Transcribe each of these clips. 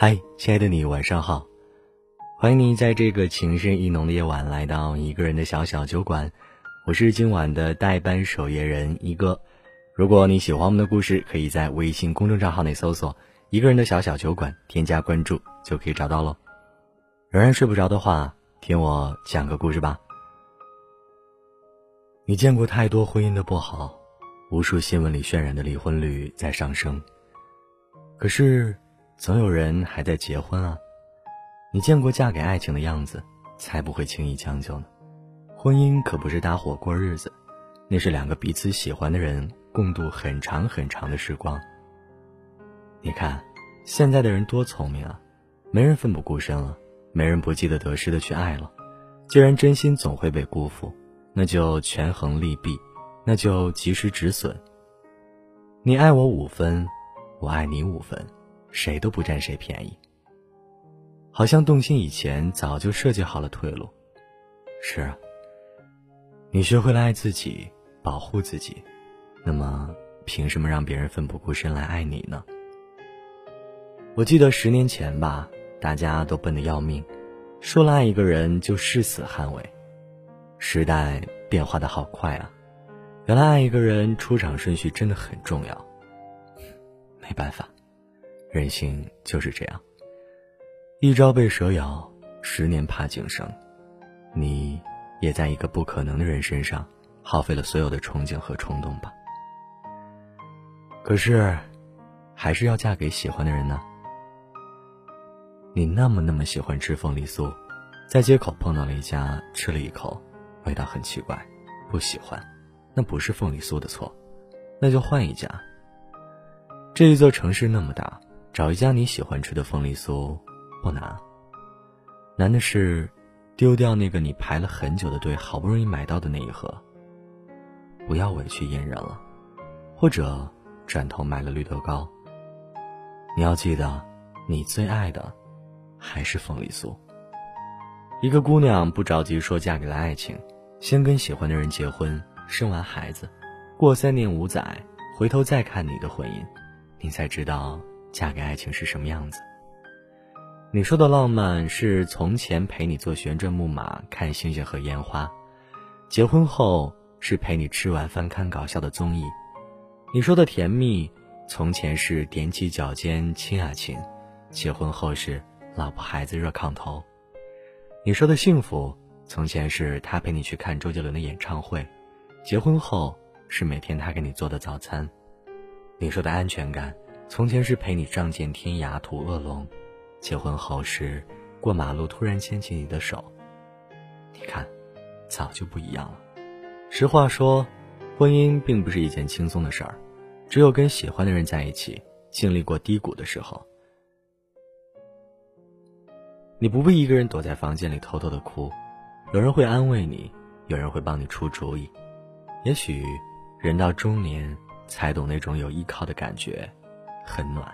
嗨，亲爱的你，晚上好！欢迎你在这个情深意浓的夜晚来到一个人的小小酒馆，我是今晚的代班守夜人一哥。如果你喜欢我们的故事，可以在微信公众账号内搜索“一个人的小小酒馆”，添加关注就可以找到喽。仍然睡不着的话，听我讲个故事吧。你见过太多婚姻的不好，无数新闻里渲染的离婚率在上升，可是。总有人还在结婚啊！你见过嫁给爱情的样子，才不会轻易将就呢。婚姻可不是搭伙过日子，那是两个彼此喜欢的人共度很长很长的时光。你看，现在的人多聪明啊，没人奋不顾身了，没人不计得得失的去爱了。既然真心总会被辜负，那就权衡利弊，那就及时止损。你爱我五分，我爱你五分。谁都不占谁便宜，好像动心以前早就设计好了退路。是啊，你学会了爱自己，保护自己，那么凭什么让别人奋不顾身来爱你呢？我记得十年前吧，大家都笨得要命，说了爱一个人就誓死捍卫。时代变化的好快啊，原来爱一个人出场顺序真的很重要。没办法。人性就是这样，一朝被蛇咬，十年怕井绳。你也在一个不可能的人身上耗费了所有的憧憬和冲动吧？可是，还是要嫁给喜欢的人呢。你那么那么喜欢吃凤梨酥，在街口碰到了一家，吃了一口，味道很奇怪，不喜欢。那不是凤梨酥的错，那就换一家。这一座城市那么大。找一家你喜欢吃的凤梨酥，不难。难的是，丢掉那个你排了很久的队，好不容易买到的那一盒。不要委屈隐忍了，或者转头买了绿豆糕。你要记得，你最爱的还是凤梨酥。一个姑娘不着急说嫁给了爱情，先跟喜欢的人结婚，生完孩子，过三年五载，回头再看你的婚姻，你才知道。嫁给爱情是什么样子？你说的浪漫是从前陪你坐旋转木马看星星和烟花，结婚后是陪你吃晚饭看搞笑的综艺。你说的甜蜜，从前是踮起脚尖亲啊亲，结婚后是老婆孩子热炕头。你说的幸福，从前是他陪你去看周杰伦的演唱会，结婚后是每天他给你做的早餐。你说的安全感。从前是陪你仗剑天涯屠恶龙，结婚后是过马路突然牵起你的手。你看，早就不一样了。实话说，婚姻并不是一件轻松的事儿，只有跟喜欢的人在一起，经历过低谷的时候，你不必一个人躲在房间里偷偷的哭，有人会安慰你，有人会帮你出主意。也许，人到中年才懂那种有依靠的感觉。很暖，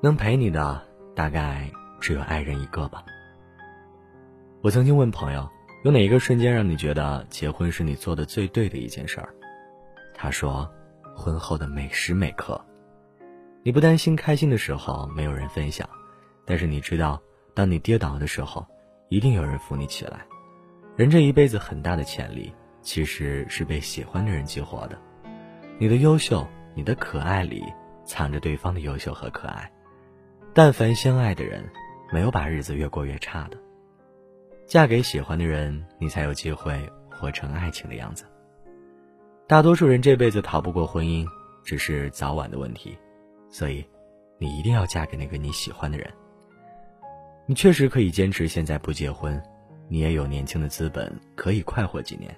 能陪你的大概只有爱人一个吧。我曾经问朋友，有哪一个瞬间让你觉得结婚是你做的最对的一件事儿？他说，婚后的每时每刻。你不担心开心的时候没有人分享，但是你知道，当你跌倒的时候，一定有人扶你起来。人这一辈子很大的潜力，其实是被喜欢的人激活的。你的优秀。你的可爱里藏着对方的优秀和可爱，但凡相爱的人，没有把日子越过越差的。嫁给喜欢的人，你才有机会活成爱情的样子。大多数人这辈子逃不过婚姻，只是早晚的问题。所以，你一定要嫁给那个你喜欢的人。你确实可以坚持现在不结婚，你也有年轻的资本可以快活几年。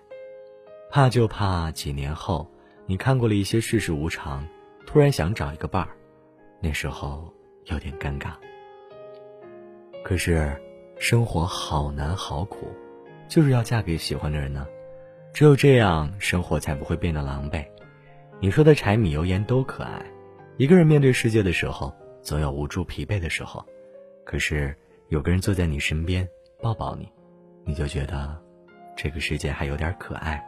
怕就怕几年后。你看过了一些世事无常，突然想找一个伴儿，那时候有点尴尬。可是，生活好难好苦，就是要嫁给喜欢的人呢。只有这样，生活才不会变得狼狈。你说的柴米油盐都可爱，一个人面对世界的时候，总有无助疲惫的时候。可是，有个人坐在你身边，抱抱你，你就觉得这个世界还有点可爱。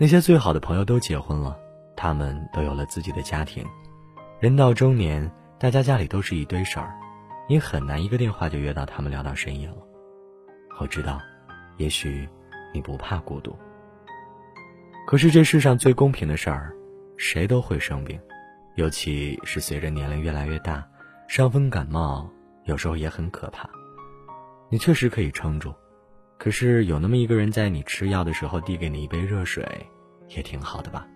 那些最好的朋友都结婚了，他们都有了自己的家庭。人到中年，大家家里都是一堆事儿，你很难一个电话就约到他们聊到深夜了。我知道，也许你不怕孤独。可是这世上最公平的事儿，谁都会生病，尤其是随着年龄越来越大，伤风感冒有时候也很可怕。你确实可以撑住，可是有那么一个人在你吃药的时候递给你一杯热水，也挺好的吧？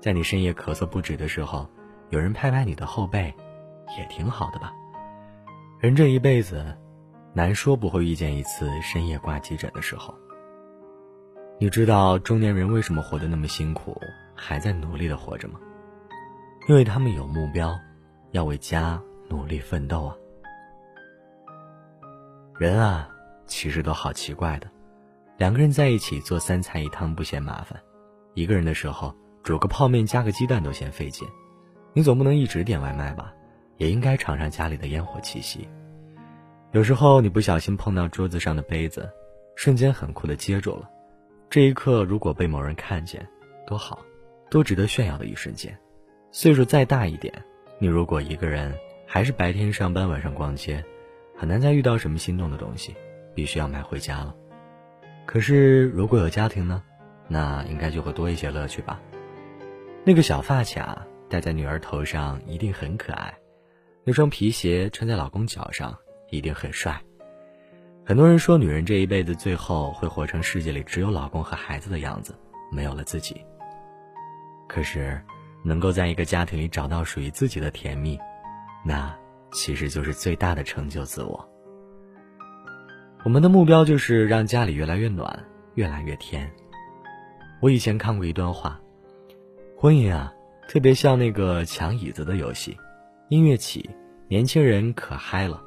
在你深夜咳嗽不止的时候，有人拍拍你的后背，也挺好的吧？人这一辈子，难说不会遇见一次深夜挂急诊的时候。你知道中年人为什么活得那么辛苦，还在努力的活着吗？因为他们有目标，要为家努力奋斗啊。人啊，其实都好奇怪的。两个人在一起做三菜一汤不嫌麻烦，一个人的时候煮个泡面加个鸡蛋都嫌费劲。你总不能一直点外卖吧？也应该尝尝家里的烟火气息。有时候你不小心碰到桌子上的杯子，瞬间很酷的接住了。这一刻如果被某人看见，多好，多值得炫耀的一瞬间。岁数再大一点，你如果一个人还是白天上班，晚上逛街。很难再遇到什么心动的东西，必须要买回家了。可是如果有家庭呢，那应该就会多一些乐趣吧。那个小发卡戴在女儿头上一定很可爱，那双皮鞋穿在老公脚上一定很帅。很多人说女人这一辈子最后会活成世界里只有老公和孩子的样子，没有了自己。可是，能够在一个家庭里找到属于自己的甜蜜，那。其实就是最大的成就自我。我们的目标就是让家里越来越暖，越来越甜。我以前看过一段话：婚姻啊，特别像那个抢椅子的游戏。音乐起，年轻人可嗨了，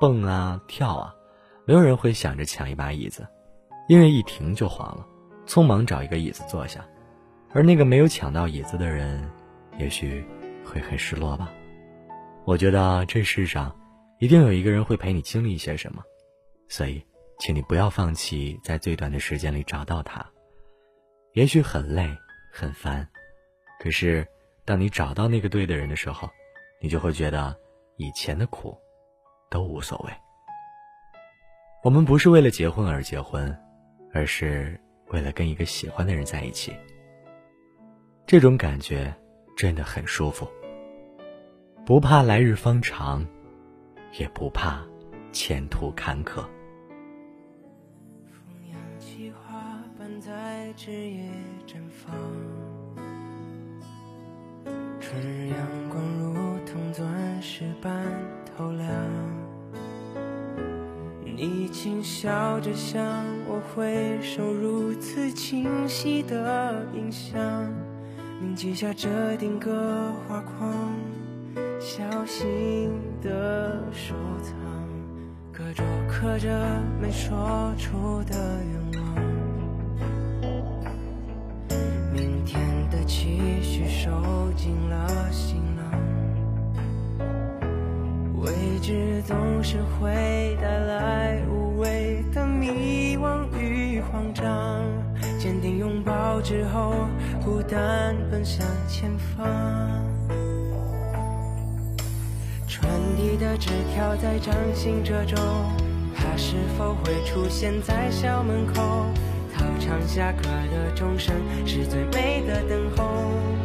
蹦啊跳啊，没有人会想着抢一把椅子。音乐一停就黄了，匆忙找一个椅子坐下。而那个没有抢到椅子的人，也许会很失落吧。我觉得这世上，一定有一个人会陪你经历一些什么，所以，请你不要放弃在最短的时间里找到他。也许很累，很烦，可是，当你找到那个对的人的时候，你就会觉得以前的苦，都无所谓。我们不是为了结婚而结婚，而是为了跟一个喜欢的人在一起。这种感觉真的很舒服。不怕来日方长，也不怕前途坎坷。在枝叶绽放，春日阳光如同钻石般透亮。你轻笑着向我挥手，如此清晰的印象，铭记下这定格画框。小心的收藏，隔着刻着没说出的收进了行囊。未知总是会带来无谓的迷惘与慌张，坚定拥抱之后，孤单奔向前方。传递的纸条在掌心褶皱，它是否会出现在校门口？操场下课的钟声是最美的等候。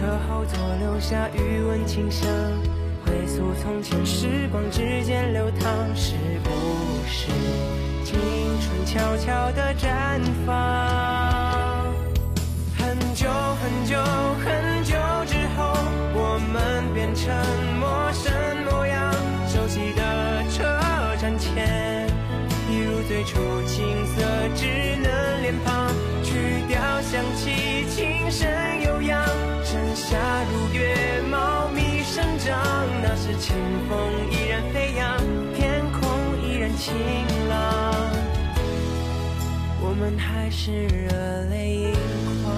车后座留下余温清香，回溯从前时光之间流淌，是不是青春悄悄地绽放？晴朗，我们还是热泪盈眶。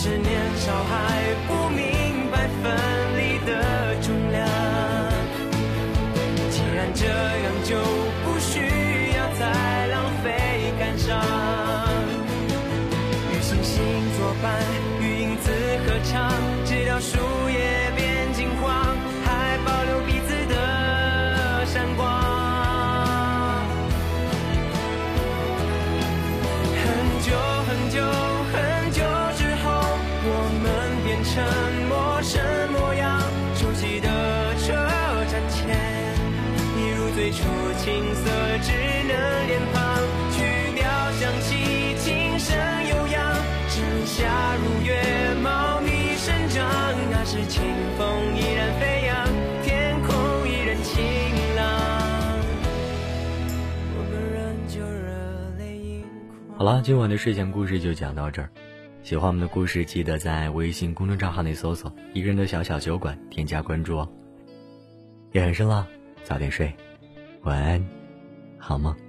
是年少还不明白分出青涩稚嫩脸庞曲鸟响起琴声悠扬。盛夏如月猫咪生长那时清风依然飞扬天空依然晴朗。好了今晚的睡前故事就讲到这喜欢我们的故事记得在微信公众账号内搜索一个人的小小酒馆添加关注哦。夜很深了早点睡。晚安，好梦。